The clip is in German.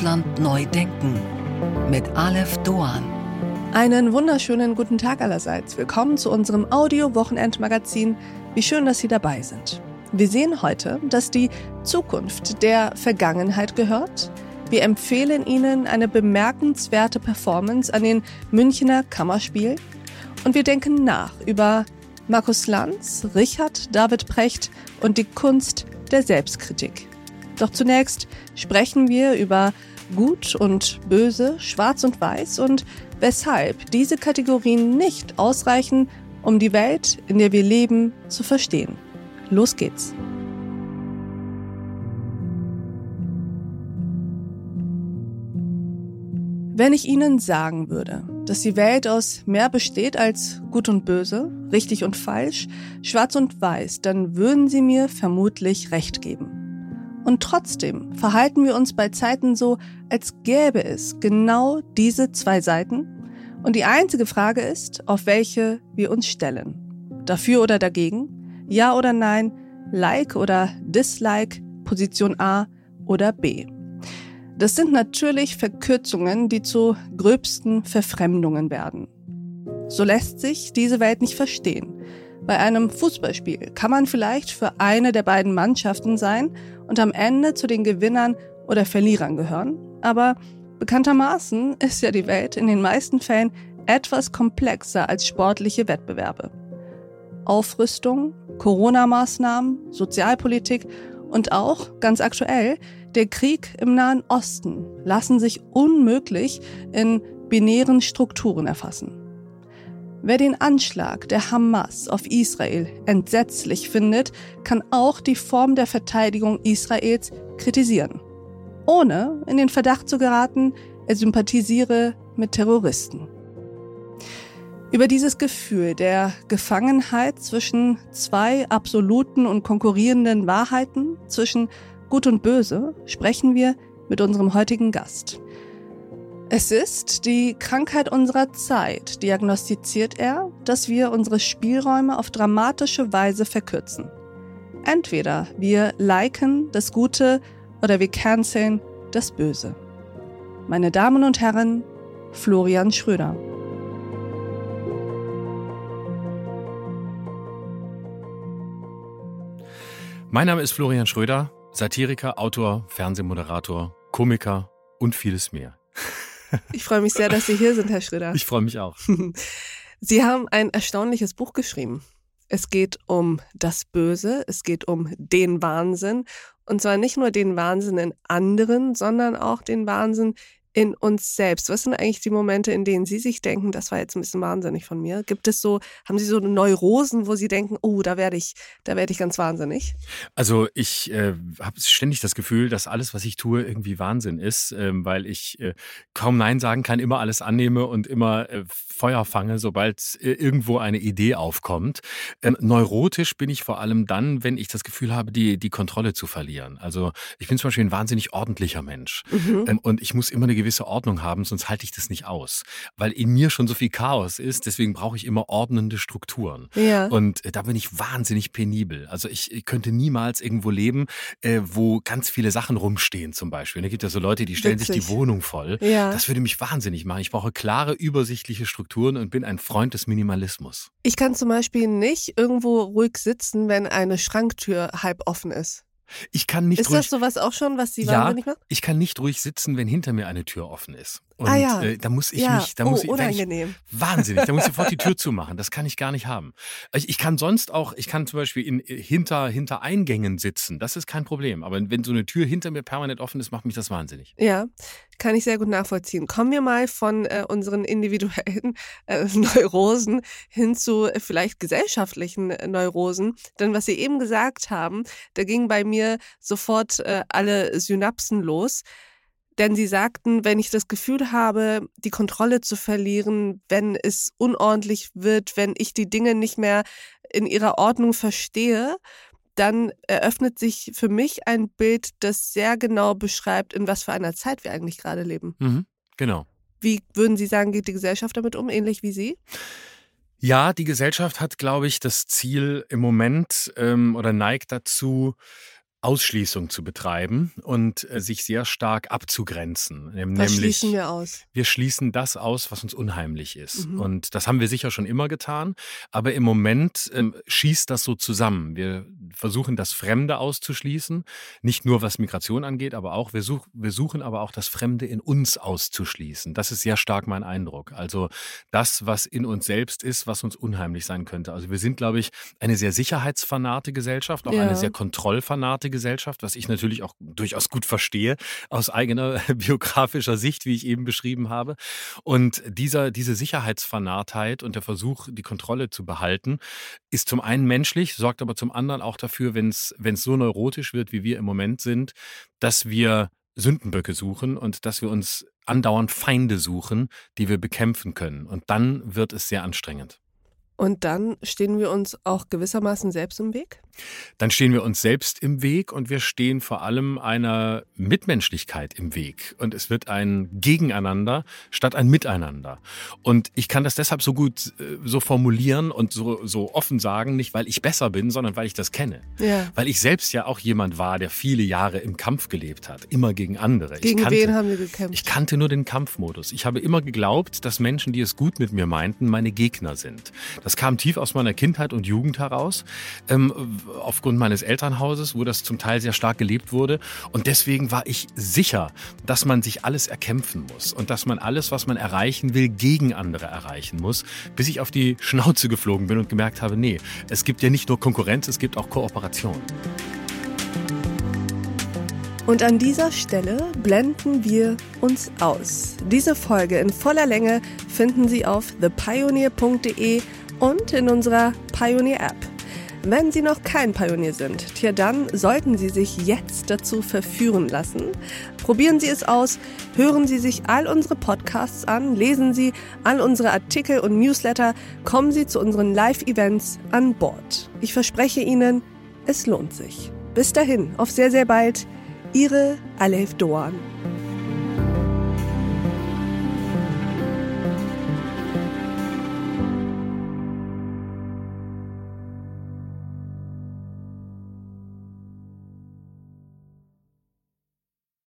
Deutschland neu denken mit Aleph Doan. Einen wunderschönen guten Tag allerseits. Willkommen zu unserem Audio-Wochenendmagazin. Wie schön, dass Sie dabei sind. Wir sehen heute, dass die Zukunft der Vergangenheit gehört. Wir empfehlen Ihnen eine bemerkenswerte Performance an den Münchner Kammerspiel. Und wir denken nach über Markus Lanz, Richard David Precht und die Kunst der Selbstkritik. Doch zunächst sprechen wir über Gut und Böse, Schwarz und Weiß und weshalb diese Kategorien nicht ausreichen, um die Welt, in der wir leben, zu verstehen. Los geht's. Wenn ich Ihnen sagen würde, dass die Welt aus mehr besteht als Gut und Böse, richtig und falsch, Schwarz und Weiß, dann würden Sie mir vermutlich recht geben. Und trotzdem verhalten wir uns bei Zeiten so, als gäbe es genau diese zwei Seiten. Und die einzige Frage ist, auf welche wir uns stellen. Dafür oder dagegen? Ja oder nein? Like oder Dislike? Position A oder B? Das sind natürlich Verkürzungen, die zu gröbsten Verfremdungen werden. So lässt sich diese Welt nicht verstehen. Bei einem Fußballspiel kann man vielleicht für eine der beiden Mannschaften sein und am Ende zu den Gewinnern oder Verlierern gehören. Aber bekanntermaßen ist ja die Welt in den meisten Fällen etwas komplexer als sportliche Wettbewerbe. Aufrüstung, Corona-Maßnahmen, Sozialpolitik und auch, ganz aktuell, der Krieg im Nahen Osten lassen sich unmöglich in binären Strukturen erfassen. Wer den Anschlag der Hamas auf Israel entsetzlich findet, kann auch die Form der Verteidigung Israels kritisieren, ohne in den Verdacht zu geraten, er sympathisiere mit Terroristen. Über dieses Gefühl der Gefangenheit zwischen zwei absoluten und konkurrierenden Wahrheiten, zwischen Gut und Böse, sprechen wir mit unserem heutigen Gast. Es ist die Krankheit unserer Zeit, diagnostiziert er, dass wir unsere Spielräume auf dramatische Weise verkürzen. Entweder wir liken das Gute oder wir canceln das Böse. Meine Damen und Herren, Florian Schröder. Mein Name ist Florian Schröder, Satiriker, Autor, Fernsehmoderator, Komiker und vieles mehr. Ich freue mich sehr, dass Sie hier sind, Herr Schröder. Ich freue mich auch. Sie haben ein erstaunliches Buch geschrieben. Es geht um das Böse, es geht um den Wahnsinn. Und zwar nicht nur den Wahnsinn in anderen, sondern auch den Wahnsinn in uns selbst? Was sind eigentlich die Momente, in denen Sie sich denken, das war jetzt ein bisschen wahnsinnig von mir? Gibt es so, haben Sie so Neurosen, wo Sie denken, oh, da werde ich, da werde ich ganz wahnsinnig? Also ich äh, habe ständig das Gefühl, dass alles, was ich tue, irgendwie Wahnsinn ist, äh, weil ich äh, kaum Nein sagen kann, immer alles annehme und immer äh, Feuer fange, sobald äh, irgendwo eine Idee aufkommt. Ähm, neurotisch bin ich vor allem dann, wenn ich das Gefühl habe, die, die Kontrolle zu verlieren. Also ich bin zum Beispiel ein wahnsinnig ordentlicher Mensch mhm. ähm, und ich muss immer eine gewisse Ordnung haben, sonst halte ich das nicht aus. Weil in mir schon so viel Chaos ist, deswegen brauche ich immer ordnende Strukturen. Ja. Und äh, da bin ich wahnsinnig penibel. Also ich, ich könnte niemals irgendwo leben, äh, wo ganz viele Sachen rumstehen zum Beispiel. Da gibt ja so Leute, die stellen Witzig. sich die Wohnung voll. Ja. Das würde mich wahnsinnig machen. Ich brauche klare, übersichtliche Strukturen und bin ein Freund des Minimalismus. Ich kann zum Beispiel nicht irgendwo ruhig sitzen, wenn eine Schranktür halb offen ist. Ich kann nicht ist ruhig, das sowas auch schon, was Sie ja, wahnsinnig macht? Ich kann nicht ruhig sitzen, wenn hinter mir eine Tür offen ist. Und ah, ja. äh, da muss ich ja. mich, da oh, muss ich, unangenehm. Ich, wahnsinnig, da muss ich sofort die Tür zumachen. Das kann ich gar nicht haben. Ich, ich, kann sonst auch, ich kann zum Beispiel in, äh, hinter, hinter Eingängen sitzen. Das ist kein Problem. Aber wenn so eine Tür hinter mir permanent offen ist, macht mich das wahnsinnig. Ja, kann ich sehr gut nachvollziehen. Kommen wir mal von äh, unseren individuellen äh, Neurosen hin zu äh, vielleicht gesellschaftlichen äh, Neurosen. Denn was Sie eben gesagt haben, da ging bei mir sofort alle Synapsen los. Denn sie sagten, wenn ich das Gefühl habe, die Kontrolle zu verlieren, wenn es unordentlich wird, wenn ich die Dinge nicht mehr in ihrer Ordnung verstehe, dann eröffnet sich für mich ein Bild, das sehr genau beschreibt, in was für einer Zeit wir eigentlich gerade leben. Mhm, genau. Wie würden Sie sagen, geht die Gesellschaft damit um, ähnlich wie Sie? Ja, die Gesellschaft hat, glaube ich, das Ziel im Moment ähm, oder neigt dazu, Ausschließung zu betreiben und äh, sich sehr stark abzugrenzen. Was Nämlich, schließen wir aus? wir schließen das aus, was uns unheimlich ist. Mhm. Und das haben wir sicher schon immer getan. Aber im Moment ähm, schießt das so zusammen. Wir versuchen, das Fremde auszuschließen. Nicht nur was Migration angeht, aber auch, wir, such, wir suchen aber auch das Fremde in uns auszuschließen. Das ist sehr stark mein Eindruck. Also das, was in uns selbst ist, was uns unheimlich sein könnte. Also wir sind, glaube ich, eine sehr sicherheitsfanate Gesellschaft, auch Ja. eine sehr kontrollfanate Gesellschaft, was ich natürlich auch durchaus gut verstehe aus eigener biografischer Sicht, wie ich eben beschrieben habe. Und dieser, diese Sicherheitsfanatheit und der Versuch, die Kontrolle zu behalten, ist zum einen menschlich, sorgt aber zum anderen auch dafür, wenn es so neurotisch wird, wie wir im Moment sind, dass wir Sündenböcke suchen und dass wir uns andauernd Feinde suchen, die wir bekämpfen können. Und dann wird es sehr anstrengend. Und dann stehen wir uns auch gewissermaßen selbst im Weg? Dann stehen wir uns selbst im Weg und wir stehen vor allem einer Mitmenschlichkeit im Weg. Und es wird ein Gegeneinander statt ein Miteinander. Und ich kann das deshalb so gut äh, so formulieren und so, so offen sagen, nicht weil ich besser bin, sondern weil ich das kenne. Ja. Weil ich selbst ja auch jemand war, der viele Jahre im Kampf gelebt hat, immer gegen andere. ich Gegen kannte, wen haben wir gekämpft? ich kannte nur den Kampfmodus. Ich habe immer geglaubt, dass Menschen, die es gut mit mir meinten, meine Gegner sind. Das kam tief aus meiner Kindheit und Jugend heraus, ähm, aufgrund meines Elternhauses, wo das zum Teil sehr stark gelebt wurde. Und deswegen war ich sicher, dass man sich alles erkämpfen muss und dass man alles, was man erreichen will, gegen andere erreichen muss, bis ich auf die Schnauze geflogen bin und gemerkt habe, nee, es gibt ja nicht nur Konkurrenz, es gibt auch Kooperation. Und an dieser Stelle blenden wir uns aus. Diese Folge in voller Länge finden Sie auf thepioneer.de und in unserer Pioneer App. Wenn Sie noch kein Pionier sind, tja, dann sollten Sie sich jetzt dazu verführen lassen. Probieren Sie es aus, hören Sie sich all unsere Podcasts an, lesen Sie all unsere Artikel und Newsletter, kommen Sie zu unseren Live-Events an Bord. Ich verspreche Ihnen, es lohnt sich. Bis dahin, auf sehr, sehr bald. Ihre Alef Doan.